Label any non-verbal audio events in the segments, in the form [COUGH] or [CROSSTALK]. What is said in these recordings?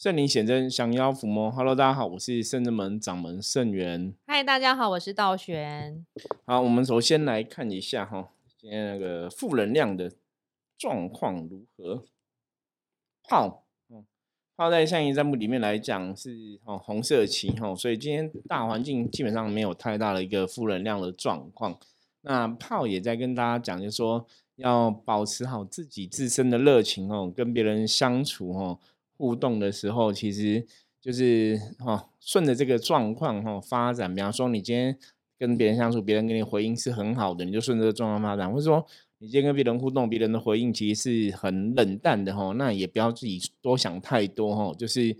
圣灵显真，降妖伏魔。Hello，大家好，我是圣真门掌门圣元。嗨，大家好，我是道玄。好，我们首先来看一下哈，今天那个负能量的状况如何？炮，炮在象棋占卜里面来讲是哦红色旗哈，所以今天大环境基本上没有太大的一个负能量的状况。那炮也在跟大家讲，就是说要保持好自己自身的热情哦，跟别人相处哦。互动的时候，其实就是哈，顺着这个状况哈发展。比方说，你今天跟别人相处，别人给你回应是很好的，你就顺着这个状况发展；或者说，你今天跟别人互动，别人的回应其实是很冷淡的哈，那也不要自己多想太多哈，就是。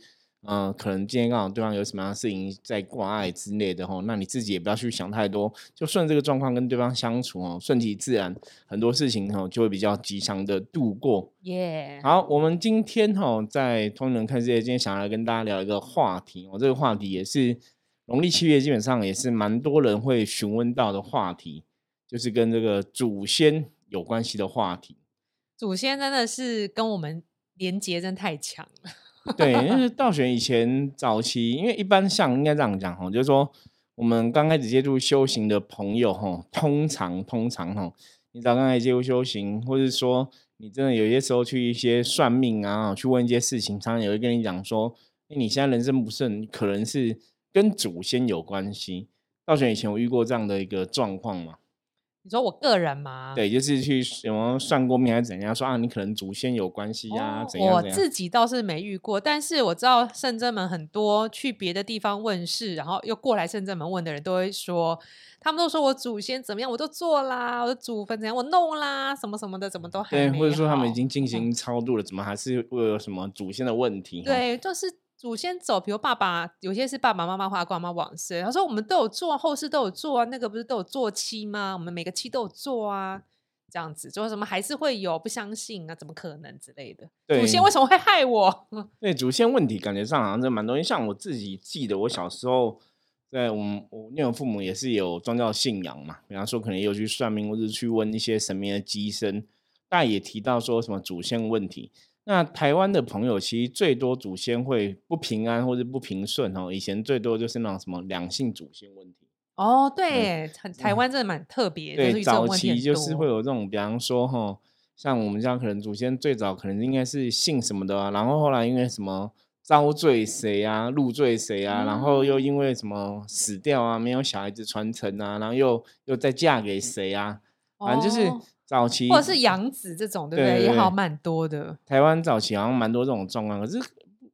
嗯，可能今天刚好对方有什么样的事情在挂碍之类的吼，那你自己也不要去想太多，就顺这个状况跟对方相处哦，顺其自然，很多事情吼就会比较吉祥的度过。耶，好，我们今天吼在通人看世界，今天想要来跟大家聊一个话题哦，这个话题也是农历七月基本上也是蛮多人会询问到的话题，就是跟这个祖先有关系的话题。祖先真的是跟我们连结真太强了。[LAUGHS] 对，因为道玄以前早期，因为一般像应该这样讲哈，就是说我们刚开始接触修行的朋友哈，通常通常哈，你早刚开始接触修行，或者说你真的有些时候去一些算命啊，去问一些事情，常常也会跟你讲说，哎，你现在人生不顺，可能是跟祖先有关系。道玄以前有遇过这样的一个状况吗？你说我个人吗？对，就是去什么算过命还是怎样？说啊，你可能祖先有关系呀，怎样？我自己倒是没遇过，但是我知道圣真门很多去别的地方问事，然后又过来圣真门问的人都会说，他们都说我祖先怎么样，我都做啦，我的祖坟怎样，我弄啦，什么什么的，怎么都还对，或者说他们已经进行超度了，怎么还是会有什么祖先的问题？对，就是。祖先走，比如爸爸有些是爸爸妈妈或者妈妈往生，他说我们都有做，后世都有做啊，那个不是都有做期吗？我们每个期都有做啊，这样子做什么还是会有不相信啊？怎么可能之类的？祖先为什么会害我？[LAUGHS] 对，祖先问题感觉上好像是蛮多。像我自己记得，我小时候在我们我那种父母也是有宗教信仰嘛，比方说可能有去算命或者去问一些神明的机身，但也提到说什么祖先问题。那台湾的朋友其实最多祖先会不平安或者不平顺哦，以前最多就是那种什么两性祖先问题。哦，对，台湾真的蛮特别，对，早期就是会有这种，比方说哈，像我们家可能祖先最早可能应该是姓什么的啊，然后后来因为什么遭罪谁啊，入罪谁啊，然后又因为什么死掉啊，没有小孩子传承啊，然后又又再嫁给谁啊，反正就是。早期或者是养子这种，对不对？也好蛮多的。台湾早期好像蛮多这种状况，可是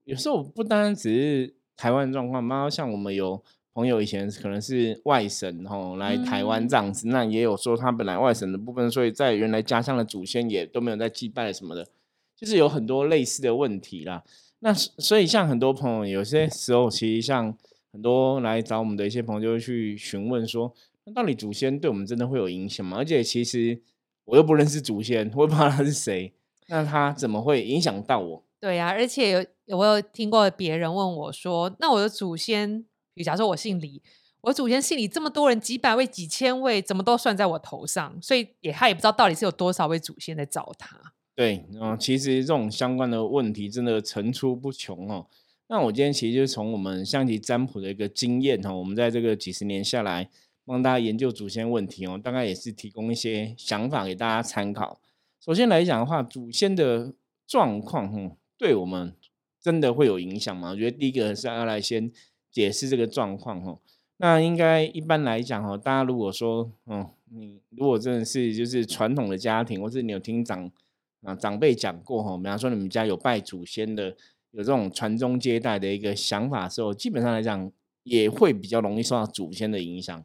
有时候不单单只是台湾状况，包括像我们有朋友以前可能是外省吼来台湾这样子，那也有说他本来外省的部分，所以在原来家乡的祖先也都没有在祭拜什么的，就是有很多类似的问题啦。那所以像很多朋友有些时候，其实像很多来找我们的一些朋友就会去询问说，那到底祖先对我们真的会有影响吗？而且其实。我又不认识祖先，我也不知道他是谁，那他怎么会影响到我？对呀，而且有我有听过别人问我说：“那我的祖先，比如假说我姓李，我祖先姓李，这么多人，几百位、几千位，怎么都算在我头上？所以也他也不知道到底是有多少位祖先在找他。”对，嗯，其实这种相关的问题真的层出不穷哦。那我今天其实就是从我们象棋占卜的一个经验哈，我们在这个几十年下来。帮大家研究祖先问题哦，大概也是提供一些想法给大家参考。首先来讲的话，祖先的状况，嗯，对我们真的会有影响吗？我觉得第一个是要来先解释这个状况，哦。那应该一般来讲，哈，大家如果说，嗯，你如果真的是就是传统的家庭，或是你有听长啊长辈讲过，哈，比方说你们家有拜祖先的，有这种传宗接代的一个想法的时候，基本上来讲也会比较容易受到祖先的影响。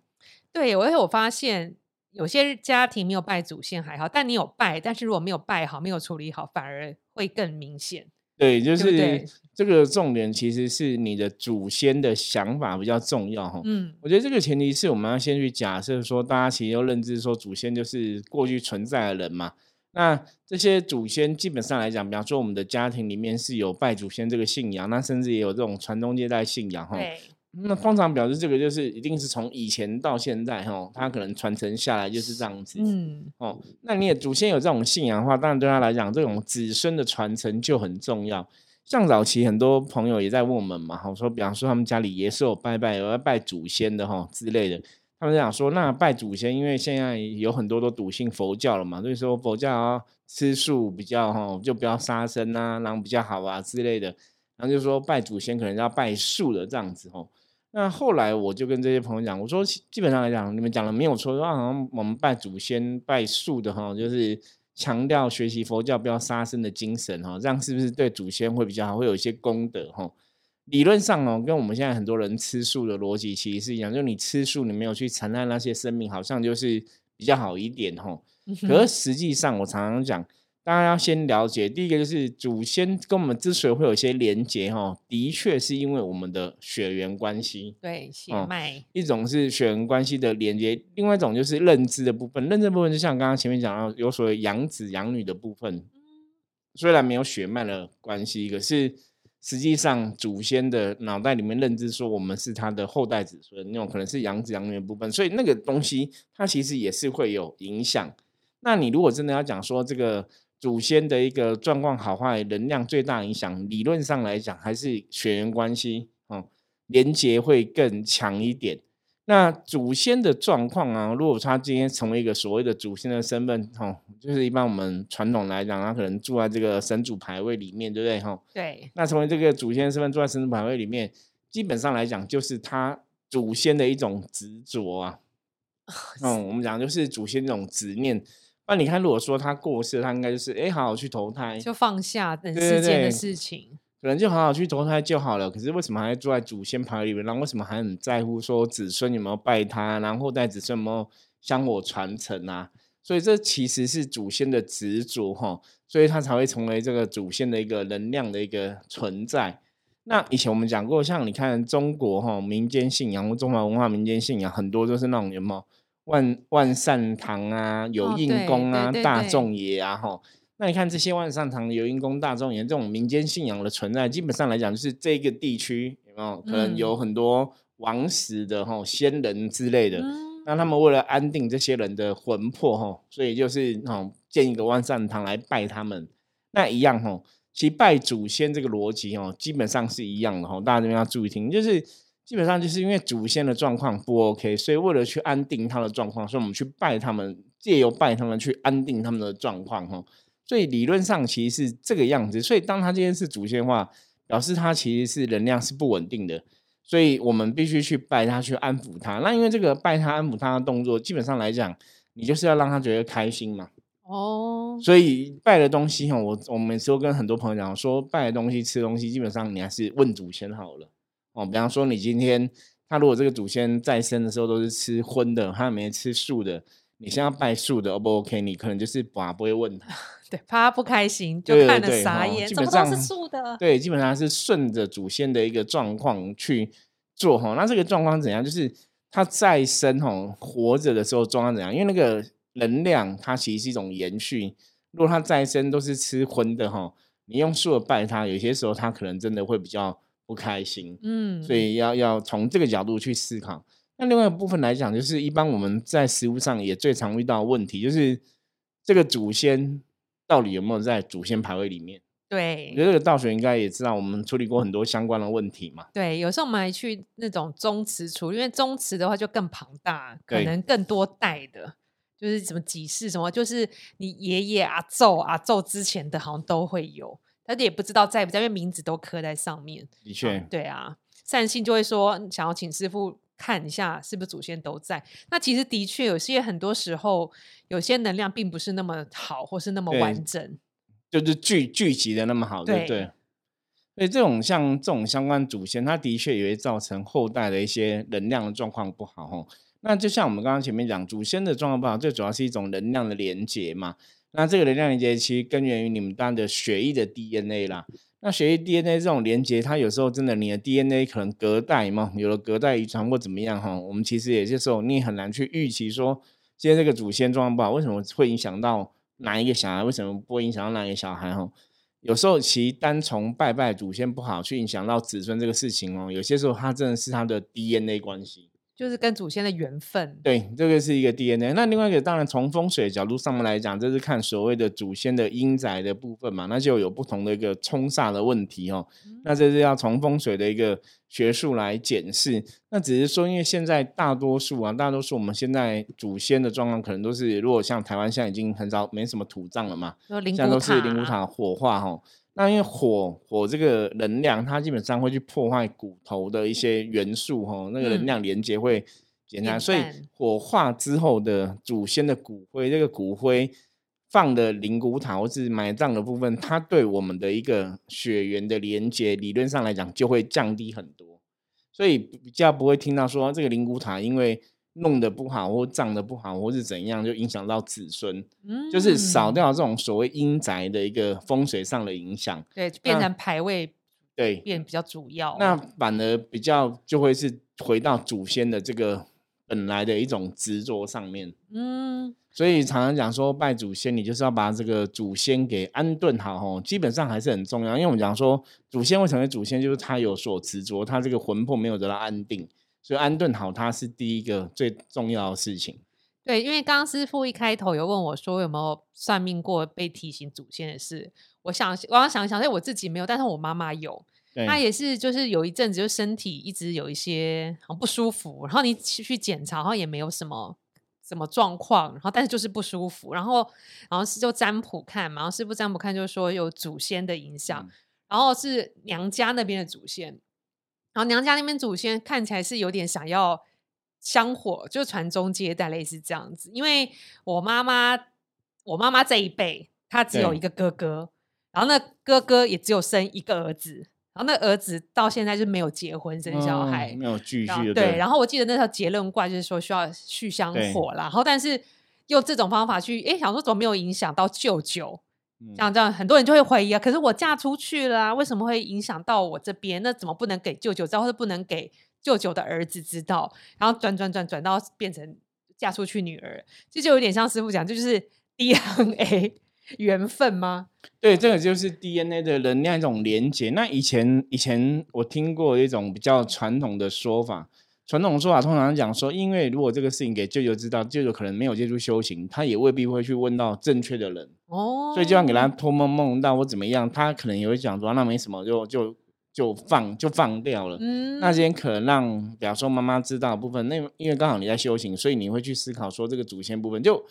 对，我发现有些家庭没有拜祖先还好，但你有拜，但是如果没有拜好，没有处理好，反而会更明显。对，就是这个重点其实是你的祖先的想法比较重要哈。嗯，我觉得这个前提是我们要先去假设说，大家其实都认知说祖先就是过去存在的人嘛。那这些祖先基本上来讲，比方说我们的家庭里面是有拜祖先这个信仰，那甚至也有这种传宗接代信仰哈。那通常表示这个就是一定是从以前到现在哈，他可能传承下来就是这样子。嗯，哦，那你也祖先有这种信仰的话，当然对他来讲，这种子孙的传承就很重要。像早期很多朋友也在问我们嘛，哈，说比方说他们家里也是有拜拜，有要拜祖先的哈之类的。他们讲说，那拜祖先，因为现在有很多都笃信佛教了嘛，所以说佛教吃素比较哈，就不要杀生啊，然后比较好啊之类的。然后就说拜祖先可能要拜素的这样子哦。那后来我就跟这些朋友讲，我说基本上来讲，你们讲的没有错，好像我们拜祖先拜素的哈，就是强调学习佛教不要杀生的精神哈，这样是不是对祖先会比较好，会有一些功德哈？理论上哦，跟我们现在很多人吃素的逻辑其实是一样，就你吃素，你没有去残害那些生命，好像就是比较好一点哈。可是实际上，我常常讲，大家要先了解，第一个就是祖先跟我们之所以会有些连结哈，的确是因为我们的血缘关系，对血脉。一种是血缘关系的连接，另外一种就是认知的部分。认知部分就像刚刚前面讲到，有所谓养子养女的部分，虽然没有血脉的关系，可是。实际上，祖先的脑袋里面认知说我们是他的后代子孙，那种可能是养子养女的部分，所以那个东西它其实也是会有影响。那你如果真的要讲说这个祖先的一个状况好坏，能量最大影响，理论上来讲还是血缘关系哦，连接会更强一点。那祖先的状况啊，如果他今天成为一个所谓的祖先的身份，哈，就是一般我们传统来讲，他可能住在这个神主牌位里面，对不对？哈，对。那成为这个祖先身份住在神主牌位里面，基本上来讲，就是他祖先的一种执着啊。嗯，我们讲就是祖先这种执念。那你看，如果说他过世，他应该就是哎，好好去投胎，就放下人世间的事情。可能就好好去投胎就好了，可是为什么还住在祖先牌里面？然后为什么还很在乎说子孙有没有拜他，然后代子孙有没有香火传承啊？所以这其实是祖先的执着哈，所以他才会成为这个祖先的一个能量的一个存在。那以前我们讲过，像你看中国哈民间信仰或中华文化民间信仰，很多都是那种什么万万善堂啊、有应公啊、大众爷啊哈。那你看这些万善堂、有因公、大众爷这种民间信仰的存在，基本上来讲，就是这个地区有没有可能有很多王室的哈仙人之类的？那他们为了安定这些人的魂魄哈，所以就是哦建一个万善堂来拜他们。那一样哈，其实拜祖先这个逻辑哦，基本上是一样的哈。大家这边要注意听，就是基本上就是因为祖先的状况不 OK，所以为了去安定他的状况，所以我们去拜他们，借由拜他们去安定他们的状况哈。所以理论上其实是这个样子，所以当他今天是祖先话，表示他其实是能量是不稳定的，所以我们必须去拜他，去安抚他。那因为这个拜他、安抚他的动作，基本上来讲，你就是要让他觉得开心嘛。哦。所以拜的东西哈，我我每次都跟很多朋友讲说，拜的东西、吃东西，基本上你还是问祖先好了。哦，比方说你今天他如果这个祖先在生的时候都是吃荤的，他没吃素的。你现在拜素的，O 不 OK？你可能就是把不会问他，[LAUGHS] 对，怕他不开心，就看了傻眼。基本上是素的，对，基本上是顺着祖先的一个状况去做哈。那这个状况怎样？就是他再生哈活着的时候状况怎样？因为那个能量它其实是一种延续。如果他再生都是吃荤的哈，你用素的拜他，有些时候他可能真的会比较不开心。嗯，所以要要从这个角度去思考。那另外一部分来讲，就是一般我们在食物上也最常遇到问题，就是这个祖先到底有没有在祖先牌位里面？对，我觉得这个道学应该也知道，我们处理过很多相关的问题嘛。对，有时候我们还去那种宗祠处，因为宗祠的话就更庞大，可能更多代的，就是什么几世什么，就是你爷爷啊祖啊祖之前的，好像都会有，他也不知道在不在，因为名字都刻在上面。的确，对啊，善信就会说想要请师傅。看一下是不是祖先都在？那其实的确有些很多时候，有些能量并不是那么好，或是那么完整，就是聚聚集的那么好，对不对？所以这种像这种相关祖先，它的确也会造成后代的一些能量的状况不好哦。那就像我们刚刚前面讲，祖先的状况不好，最主要是一种能量的连接嘛。那这个能量连接其实根源于你们当的血液的 DNA 啦。那血液 DNA 这种连接，它有时候真的你的 DNA 可能隔代嘛，有了隔代遗传或怎么样哈，我们其实有些时候你很难去预期说，今天这个祖先状况不好，为什么会影响到哪一个小孩？为什么不会影响到哪一个小孩？哈，有时候其实单从拜拜祖先不好去影响到子孙这个事情哦，有些时候它真的是他的 DNA 关系。就是跟祖先的缘分。对，这个是一个 DNA。那另外一个，当然从风水角度上面来讲，这是看所谓的祖先的阴宅的部分嘛，那就有不同的一个冲煞的问题哦。那这是要从风水的一个学术来检视。那只是说，因为现在大多数啊，大多数我们现在祖先的状况，可能都是如果像台湾现在已经很少没什么土葬了嘛，现在都是灵骨塔火化哈。那因为火火这个能量，它基本上会去破坏骨头的一些元素哈，那个能量连接会简单，所以火化之后的祖先的骨灰，这个骨灰放的灵骨塔或是埋葬的部分，它对我们的一个血缘的连接，理论上来讲就会降低很多，所以比较不会听到说这个灵骨塔因为。弄得不好，或葬的不好，或是怎样，就影响到子孙，嗯就是少掉这种所谓阴宅的一个风水上的影响，对，变成排位，对，变比较主要。那反而比较就会是回到祖先的这个本来的一种执着上面。嗯，所以常常讲说拜祖先，你就是要把这个祖先给安顿好，哦，基本上还是很重要。因为我们讲说祖先会成为祖先，就是他有所执着，他这个魂魄没有得到安定。所以安顿好，它是第一个最重要的事情。对，因为刚刚师傅一开头有问我说有没有算命过被提醒祖先的事，我想我要想想，我自己没有，但是我妈妈有，她也是就是有一阵子就身体一直有一些很不舒服，然后你去检查，然后也没有什么什么状况，然后但是就是不舒服，然后然后是就占卜看嘛，然后师傅占卜看就是说有祖先的影响，然后是娘家那边的祖先。然后娘家那边祖先看起来是有点想要香火，就传宗接代，类似这样子。因为我妈妈，我妈妈这一辈，她只有一个哥哥，然后那哥哥也只有生一个儿子，然后那儿子到现在就没有结婚生小孩，没有继续。对，然后我记得那条结论怪就是说需要续香火啦，然后但是用这种方法去，哎，想说怎么没有影响到舅舅。像这样，很多人就会怀疑啊。可是我嫁出去了啊，为什么会影响到我这边？那怎么不能给舅舅知道，或者不能给舅舅的儿子知道？然后转转转转到变成嫁出去女儿，这就有点像师傅讲，这就是 DNA [LAUGHS] 缘分吗？对，这个就是 DNA 的能量一种连接。那以前以前我听过一种比较传统的说法。传统说法通常讲说，因为如果这个事情给舅舅知道，舅舅可能没有接触修行，他也未必会去问到正确的人哦，所以就算给他托梦梦到或怎么样，他可能也会讲说那没什么，就就就放就放掉了。嗯，那今天可能让比方说妈妈知道部分，那因为刚好你在修行，所以你会去思考说这个祖先部分，就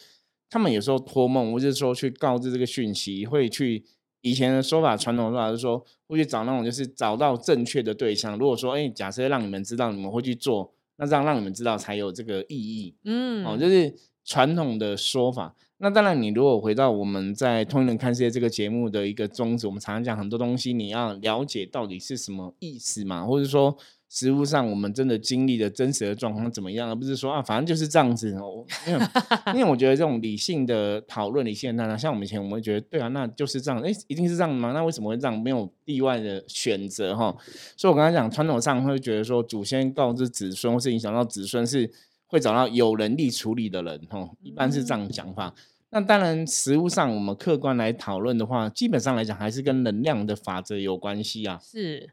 他们有时候托梦，或者说去告知这个讯息，会去。以前的说法，传统说法是说会去找那种，就是找到正确的对象。如果说，哎，假设让你们知道，你们会去做，那这样让你们知道才有这个意义。嗯，哦，就是传统的说法。那当然，你如果回到我们在《通人看世界》这个节目的一个宗旨，我们常常讲很多东西，你要了解到底是什么意思嘛，或者说。实物上，我们真的经历的真实的状况怎么样，而不是说啊，反正就是这样子哦。因为，因为我觉得这种理性的讨论、理性的那像我们以前我们会觉得，对啊，那就是这样，哎，一定是这样吗？那为什么会这样？没有例外的选择哈。所以我刚才讲，传统上会觉得说，祖先告知子孙，或是影响到子孙，是会找到有能力处理的人哈。一般是这样讲法。那当然，实物上我们客观来讨论的话，基本上来讲还是跟能量的法则有关系啊。是。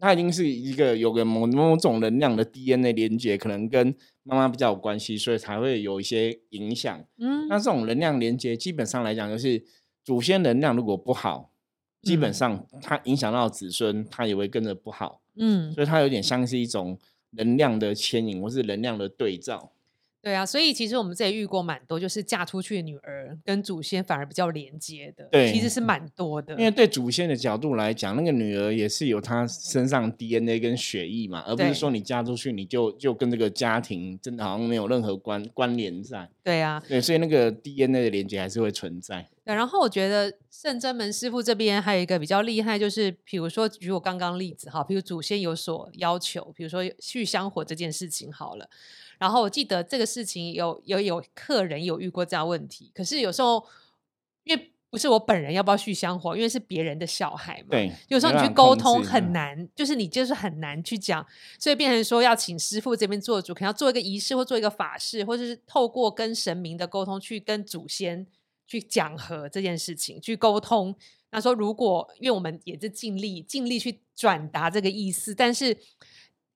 它已经是一个有个某某种能量的 DNA 连接，可能跟妈妈比较有关系，所以才会有一些影响。嗯，那这种能量连接基本上来讲，就是祖先能量如果不好，基本上它影响到子孙，它也会跟着不好。嗯，所以它有点像是一种能量的牵引，或是能量的对照。对啊，所以其实我们这里遇过蛮多，就是嫁出去的女儿跟祖先反而比较连接的，对，其实是蛮多的。因为对祖先的角度来讲，那个女儿也是有她身上 DNA 跟血液嘛，而不是说你嫁出去你就就跟这个家庭真的好像没有任何关关联在。对啊，对，所以那个 DNA 的连接还是会存在。对，然后我觉得圣真门师傅这边还有一个比较厉害，就是比如说举我刚刚例子哈，比如祖先有所要求，比如说续香火这件事情好了。然后我记得这个事情有有有客人有遇过这样问题，可是有时候因为不是我本人要不要续香火，因为是别人的小孩嘛，对，有时候你去沟通很难，就是你就是很难去讲，所以变成说要请师傅这边做主，可能要做一个仪式或做一个法事，或者是透过跟神明的沟通去跟祖先去讲和这件事情去沟通。那说如果因为我们也是尽力尽力去转达这个意思，但是。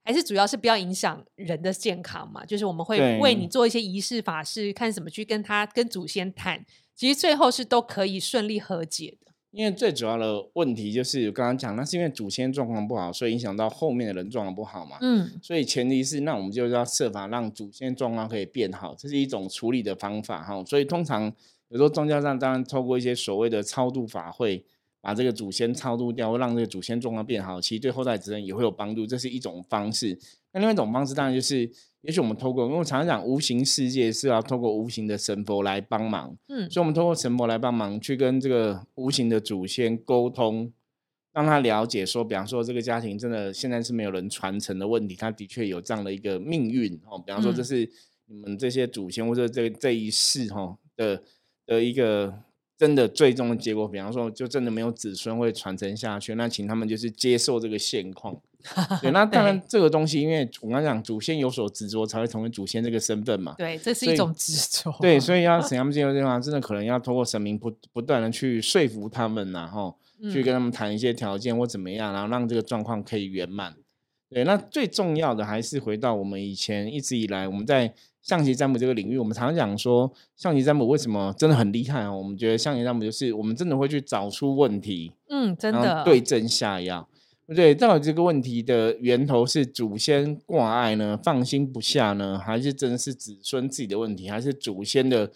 还是主要是不要影响人的健康嘛？就是我们会对为你做一些仪式法事，看怎么去跟他跟祖先谈，其实最后是都可以顺利和解的。因为最主要的问题就是我刚刚讲，那是因为祖先状况不好，所以影响到后面的人状况不好嘛。嗯，所以前提是，那我们就要设法让祖先状况可以变好，这是一种处理的方法哈。所以通常有时候宗教上当然透过一些所谓的超度法会，把这个祖先超度掉，让这个祖先状况变好，其实对后代子孙也会有帮助，这是一种方式。那另外一种方式当然就是，也许我们透过，因为我常常讲无形世界是要透过无形的神佛来帮忙，嗯所以我们透过神佛来帮忙，去跟这个无形的祖先沟通，让他了解说，比方说这个家庭真的现在是没有人传承的问题，他的确有这样的一个命运哦。比方说，这嗯是你们这些祖先或者这这一世哈的的一个真的最终的结果。比方说，就真的没有子孙会传承下去，那请他们就是接受这个现况。对，[LAUGHS] 那当然对这个东西，因为我刚刚讲祖先有所执着，才会成为祖先这个身份嘛。对，这是一种执着。对，所以要怎样 [LAUGHS] 接受对方，真的可能要通过神明不不断的去说服他们然后去嗯跟他们谈一些条件或怎么样，然后让这个状况可以圆满。对，那最重要的还是回到我们以前一直以来我们在象棋占卜这个领域，我们常常讲说象棋占卜为什么真的很厉害啊？我们觉得象棋占卜就是我们真的会去找出问题，嗯，真的对症下药。对，到底这个问题的源头是祖先挂碍呢，放心不下呢，还是真的是子孙自己的问题，还是祖先的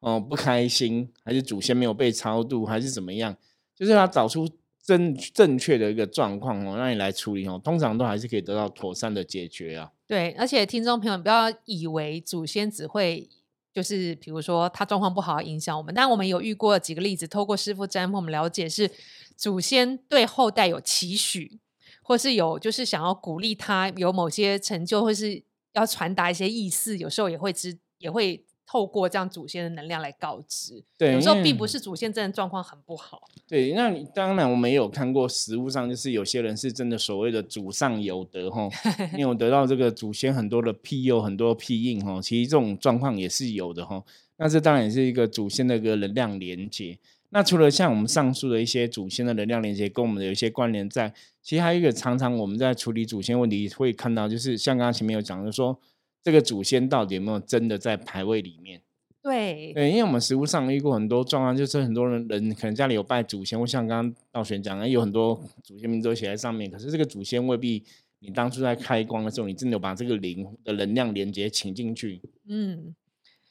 哦、不开心，还是祖先没有被超度，还是怎么样？就是要找出正正确的一个状况哦，让你来处理哦，通常都还是可以得到妥善的解决啊。对，而且听众朋友不要以为祖先只会就是比如说他状况不好影响我们，但我们有遇过几个例子，透过师傅占卜，我们了解是祖先对后代有期许，或是有就是想要鼓励他有某些成就，或是要传达一些意思，有时候也会知也会透过这样祖先的能量来告知。对，有时候并不是祖先真的状况很不好。对，那你当然我们也有看过实物上，就是有些人是真的所谓的祖上有德哈，[LAUGHS] 你有得到这个祖先很多的庇佑、很多庇应哈，其实这种状况也是有的哈。那这当然也是一个祖先的一个能量连接。那除了像我们上述的一些祖先的能量连接跟我们的有一些关联在，其实还有一个常常我们在处理祖先问题会看到，就是像刚刚前面有讲的说，这个祖先到底有没有真的在牌位里面？对，对，因为我们实物上遇过很多状况，就是很多人人可能家里有拜祖先，或像刚刚道玄讲的，有很多祖先名字都写在上面，可是这个祖先未必你当初在开光的时候，你真的有把这个灵的能量连接请进去。嗯，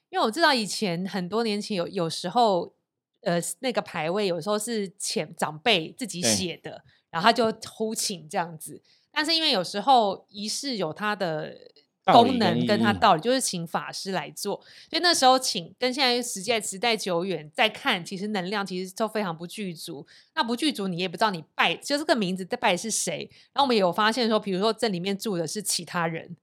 因为我知道以前很多年前有有时候，呃，那个牌位有时候是前长辈自己对写的，然后他就呼请这样子。但是因为有时候仪式有它的功能跟它道理，就是请法师来做。所以那时候请跟现在时间时代久远再看，其实能量其实都非常不具足。那不具足，你也不知道你拜就这个名字在拜是谁。然后我们也有发现说，比如说这里面住的是其他人，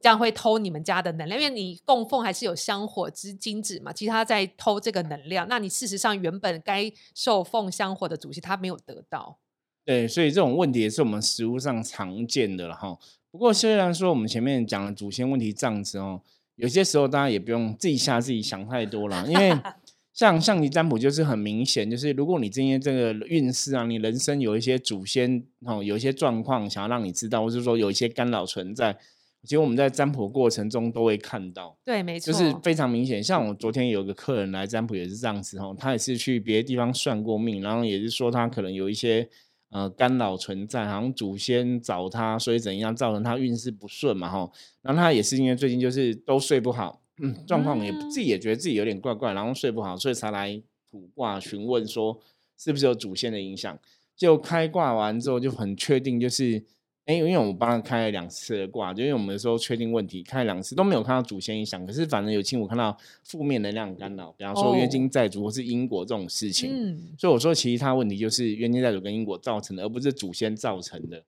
这样会偷你们家的能量，因为你供奉还是有香火之金子嘛，其实他在偷这个能量。那你事实上原本该受奉香火的主席，他没有得到。对，所以这种问题也是我们实物上常见的了哈。不过虽然说我们前面讲了祖先问题这样子哦，有些时候大家也不用自己吓自己想太多了，因为 [LAUGHS] 像象棋占卜就是很明显，就是如果你今天这个运势啊，你人生有一些祖先哦，有一些状况想要让你知道，或是说有一些干扰存在，其实我们在占卜过程中都会看到。对，没错，就是非常明显。像我昨天有个客人来占卜也是这样子哦，他也是去别的地方算过命，然后也是说他可能有一些呃干扰存在，好像祖先找他，所以怎样造成他运势不顺嘛哈。然后他也是因为最近就是都睡不好，嗯，状况也不自己也觉得自己有点怪怪，然后睡不好，所以才来卜卦询问说是不是有祖先的影响。就开卦完之后就很确定就是。哎，因为我帮他开了两次的卦，就因为我们有时候确定问题，开了两次都没有看到祖先影响，可是反正有亲我看到负面能量干扰，比方说冤哦亲债主或是因果这种事情。嗯，所以我说，其实他问题就是冤亲债主跟因果造成的，而不是祖先造成的。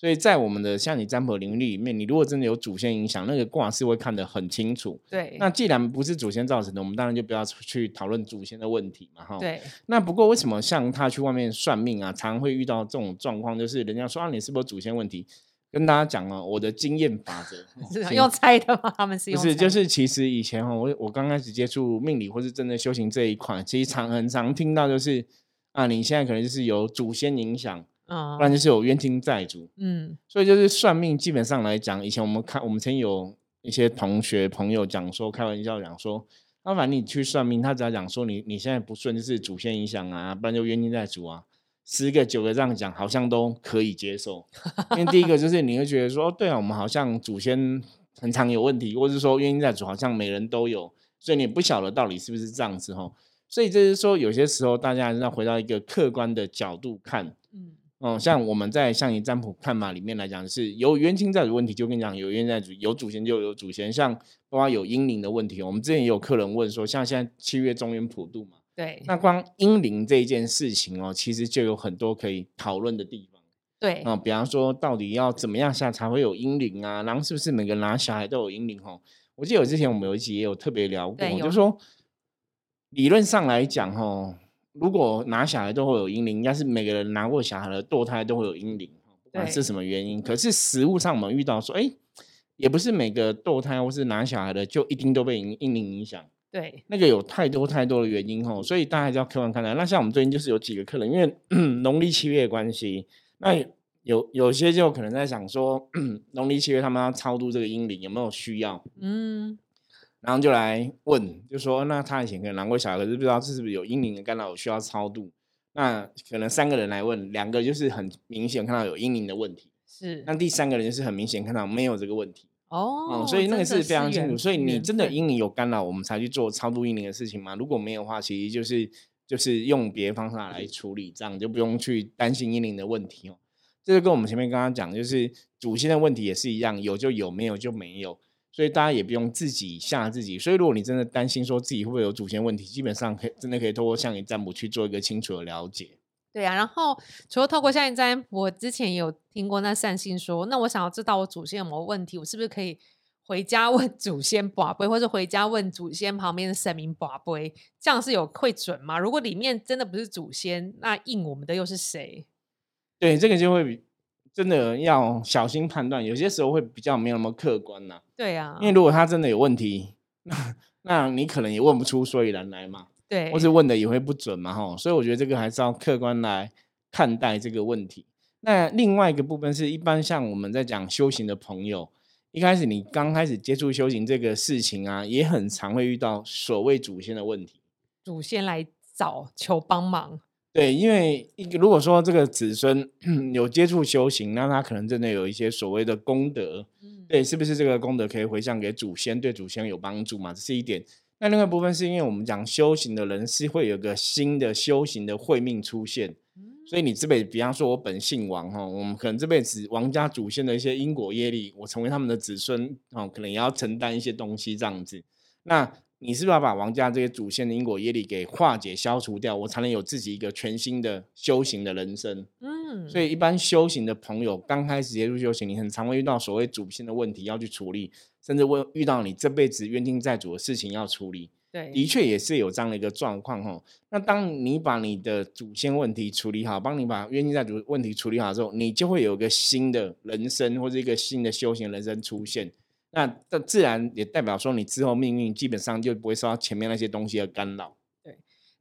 所以在我们的像你占卜领域里面，你如果真的有祖先影响，那个卦是会看得很清楚。对，那既然不是祖先造成的，我们当然就不要去讨论祖先的问题嘛，哈。。对，那不过为什么像他去外面算命啊，常会遇到这种状况，就是人家说啊，你是不是祖先问题？跟大家讲哦，我的经验法则 [LAUGHS] 是用猜的吗？他们是用不是，就是其实以前哦，我我刚开始接触命理或是真的修行这一块，其实常很常听到就是啊，你现在可能就是有祖先影响嗯，不然就是有冤亲债主。嗯所以就是算命，基本上来讲，以前我们看我们曾经有一些同学朋友讲说，开玩笑讲说，那反正你去算命，他只要讲说你你现在不顺，就是祖先影响啊，不然就冤亲债主啊，十个九个这样讲，好像都可以接受。[LAUGHS] 因为第一个就是你会觉得说，哦对啊，我们好像祖先很常有问题，或者是说冤亲债主好像每人都有，所以你不晓得到底是不是这样子吼。所以就是说，有些时候大家还是要回到一个客观的角度看，嗯哦，像我们在象棋占卜看嘛里面来讲，是有冤亲债主问题，就跟你讲有冤亲债主，有祖先就有祖先，像包括有阴灵的问题，我们之前也有客人问说，像现在七月中元普渡嘛，对那光阴灵这一件事情哦，其实就有很多可以讨论的地方对啊、比方说到底要怎么样下才会有阴灵啊，然后是不是每个人拿小孩都有阴灵哦？我记得有之前我们有一集也有特别聊过，就说理论上来讲哦，如果拿小孩都会有阴灵，应该是每个人拿过小孩的堕胎都会有阴灵，哦不管对是什么原因。可是实物上我们遇到说，哎，也不是每个堕胎或是拿小孩的就一定都被阴阴灵影响。对那个有太多太多的原因哦，所以大家还是要客观看待。那像我们最近就是有几个客人，因为 [CLEARS THROAT] 农历七月的关系，那有有些就可能在想说，[CLEARS THROAT] 农历七月他们要超度这个阴灵有没有需要，嗯然后就来问，就说那他以前可能拿过小孩，可是不知道这是不是有阴灵的干扰，有需要超度。那可能三个人来问，两个就是很明显看到有阴灵的问题，是那第三个人就是很明显看到没有这个问题。哦哦，所以那个是非常清楚。所以你真的阴灵有干扰，我们才去做超度阴灵的事情嘛。如果没有的话，其实就是就是用别的方法来处理，这样就不用去担心阴灵的问题哦。这就跟我们前面刚刚讲，就是祖先的问题也是一样，有就有，没有就没有。所以大家也不用自己吓自己。所以如果你真的担心说自己会不会有祖先问题，基本上可以真的可以透过像你占卜去做一个清楚的了解。对啊，然后除了透过下一占，我之前也有听过那善信说，那我想要知道我祖先有没有问题，我是不是可以回家问祖先宝贝，或者回家问祖先旁边的神明宝贝，这样是有会准吗？如果里面真的不是祖先，那应我们的又是谁？对，这个就会比真的要小心判断，有些时候会比较没有那么客观呐、对啊因，为如果他真的有问题，那那你可能也问不出所以然来嘛，对，或是问的也会不准嘛，哈。所以我觉得这个还是要客观来看待这个问题。那另外一个部分是一般像我们在讲修行的朋友，一开始你刚开始接触修行这个事情啊，也很常会遇到所谓祖先的问题。祖先来找求帮忙。对，因为如果说这个子孙 [CLEARS THROAT] 有接触修行，那他可能真的有一些所谓的功德，嗯，对，是不是这个功德可以回向给祖先，对祖先有帮助嘛？这是一点。那另外一部分是因为我们讲修行的人是会有个新的修行的慧命出现，所以你这辈子，比方说我本姓王哈，我们可能这辈子王家祖先的一些因果业力，我成为他们的子孙哦，可能也要承担一些东西这样子。那你是不是要把王家这些祖先的因果业力给化解、消除掉，我才能有自己一个全新的修行的人生？嗯，所以，一般修行的朋友刚开始接触修行，你很常会遇到所谓祖先的问题要去处理，甚至会遇到你这辈子冤亲债主的事情要处理。对的，确也是有这样的一个状况哈。那当你把你的祖先问题处理好，帮你把冤亲债主问题处理好之后，你就会有一个新的人生或者一个新的修行人生出现。那这自然也代表说，你之后命运基本上就不会受到前面那些东西的干扰。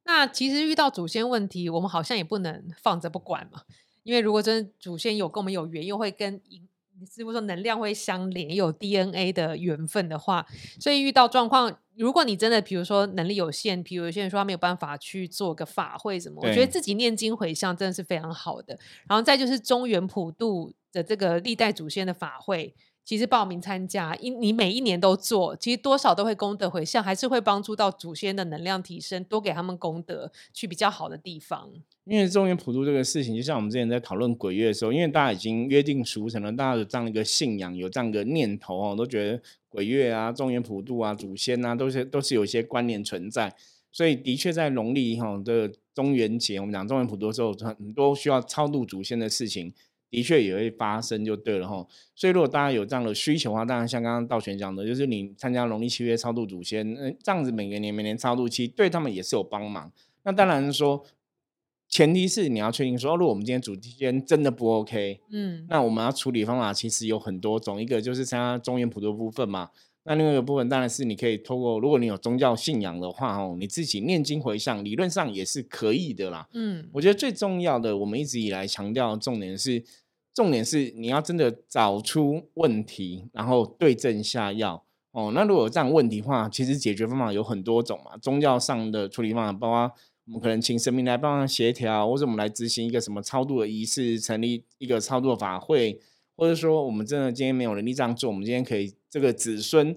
那其实遇到祖先问题，我们好像也不能放着不管嘛，因为如果真的祖先有跟我们有缘，又会跟银师傅说能量会相连，有 DNA 的缘分的话，所以遇到状况，如果你真的比如说能力有限，比如有些人说他没有办法去做个法会什么，我觉得自己念经回向真的是非常好的。然后再就是中原普渡的这个历代祖先的法会。其实报名参加，因你每一年都做，其实多少都会功德回向，还是会帮助到祖先的能量提升，多给他们功德，去比较好的地方。因为中原普渡这个事情，就像我们之前在讨论鬼月的时候，因为大家已经约定俗成了，大家有这样一个信仰，有这样一个念头哦，都觉得鬼月啊、中原普渡啊、祖先啊，都是都是有一些关联存在。所以的确在农历哈的中元节，我们讲中原普渡的时候，很多需要超度祖先的事情，的确也会发生，就对了哈。所以如果大家有这样的需求的话，当然像刚刚道玄讲的，就是你参加农历七月超度祖先，嗯，这样子每个年每年超度期对他们也是有帮忙。那当然说，前提是你要确定说，如果我们今天主间真的不 OK，嗯，那我们要处理方法其实有很多种，一个就是参加中原普渡部分嘛，那另外一个部分当然是你可以透过，如果你有宗教信仰的话哦，你自己念经回向，理论上也是可以的啦。嗯，我觉得最重要的，我们一直以来强调重点是，重点是你要真的找出问题，然后对症下药哦。那如果有这样问题的话，其实解决方法有很多种嘛。宗教上的处理方法，包括我们可能请神明来帮忙协调，或者我们来执行一个什么超度的仪式，成立一个超度法会。或者说，我们真的今天没有能力这样做，我们今天可以这个子孙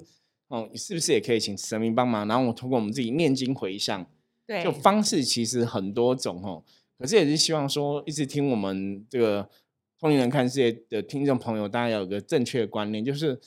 哦，是不是也可以请神明帮忙？然后我通过我们自己念经回向，对，就方式其实很多种哦。可是也是希望说，一直听我们这个通灵人看世界的听众朋友，大家有个正确的观念，就是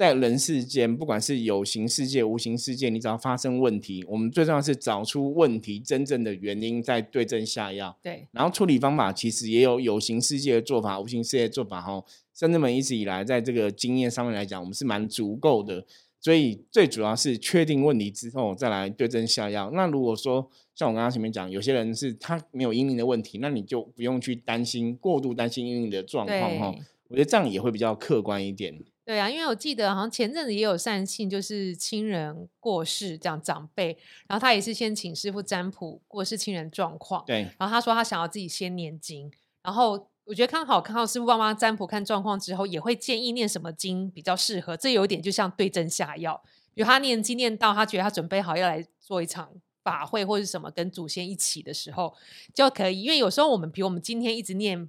在人世间，不管是有形世界、无形世界，你只要发生问题，我们最重要是找出问题真正的原因，再对症下药。对，然后处理方法其实也有有形世界的做法、无形世界的做法哈。甚至们一直以来在这个经验上面来讲，我们是蛮足够的，所以最主要是确定问题之后再来对症下药。那如果说像我刚刚前面讲，有些人是他没有阴影的问题，那你就不用去担心过度担心阴影的状况哈。我觉得这样也会比较客观一点。对啊，因为我记得好像前阵子也有善信，就是亲人过世这样长辈，然后他也是先请师傅占卜过世亲人状况，对，然后他说他想要自己先念经，然后。我觉得看好看好师傅帮忙占卜看状况之后，也会建议念什么经比较适合。这有点就像对症下药。比如他念经念到他觉得他准备好要来做一场法会或者什么跟祖先一起的时候，就可以。因为有时候我们，比如我们今天一直念，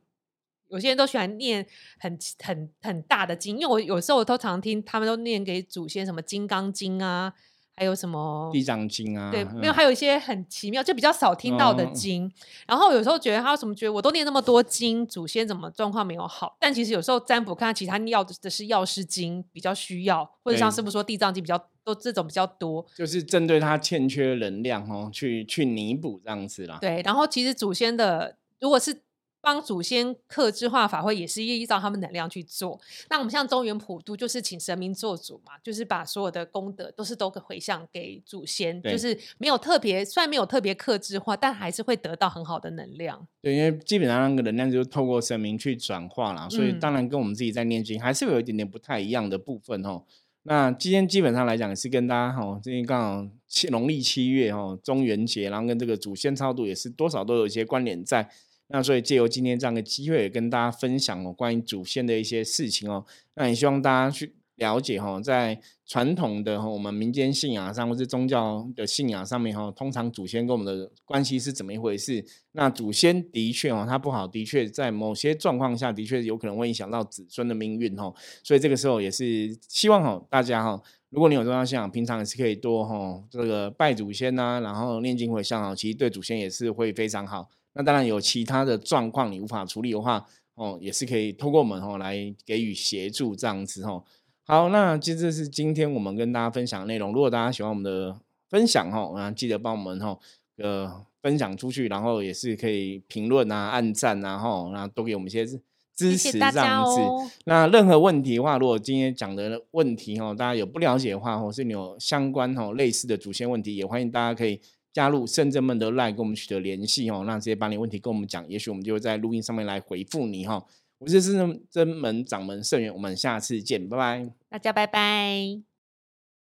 有些人都喜欢念很很很大的经，因为我有时候我都常听他们都念给祖先什么《金刚经》啊。还有什么地藏经啊？对，没有，还有一些很奇妙，就比较少听到的经。然后有时候觉得他什么觉得我都念那么多经，祖先怎么状况没有好？但其实有时候占卜看其他要的是药师经比较需要，或者像师傅说地藏经比较都这种比较多，就是针对他欠缺能量哦，去去弥补这样子啦。对，然后其实祖先的如果是。帮祖先克制化法会也是依照他们能量去做。那我们像中原普渡就是请神明做主嘛，就是把所有的功德都是都回向给祖先，就是没有特别，虽然没有特别克制化，但还是会得到很好的能量。对，因为基本上那个能量就是透过神明去转化啦，所以当然跟我们自己在念经还是有一点点不太一样的部分哦。那今天基本上来讲是跟大家哈，最近刚好七农历七月哈，中元节，然后跟这个祖先超度也是多少都有一些关联在。那所以借由今天这样的机会，跟大家分享哦，关于祖先的一些事情哦。那也希望大家去了解哈，在传统的我们民间信仰上，或是宗教的信仰上面哈，通常祖先跟我们的关系是怎么一回事？那祖先的确哦，他不好，的确在某些状况下的确有可能会影响到子孙的命运哦。所以这个时候也是希望哈，大家哈，如果你有宗教信仰，平常也是可以多哈这个拜祖先呐，然后念经回向哦，其实对祖先也是会非常好。那当然有其他的状况你无法处理的话，哦，也是可以透过我们哦来给予协助这样子哦。好，那其实是今天我们跟大家分享的内容。如果大家喜欢我们的分享哦，那记得帮我们哦呃分享出去，然后也是可以评论啊、按赞啊，吼，那多给我们一些支持这样子。那任何问题的话，如果今天讲的问题哦，大家有不了解的话，或是你有相关哦类似的主线问题，也欢迎大家可以。加入圣正们的 line 跟我们取得联系哦，那直接把你问题跟我们讲，也许我们就会在录音上面来回复你哈。我是圣正门掌门圣元，我们下次见，拜拜，大家拜拜。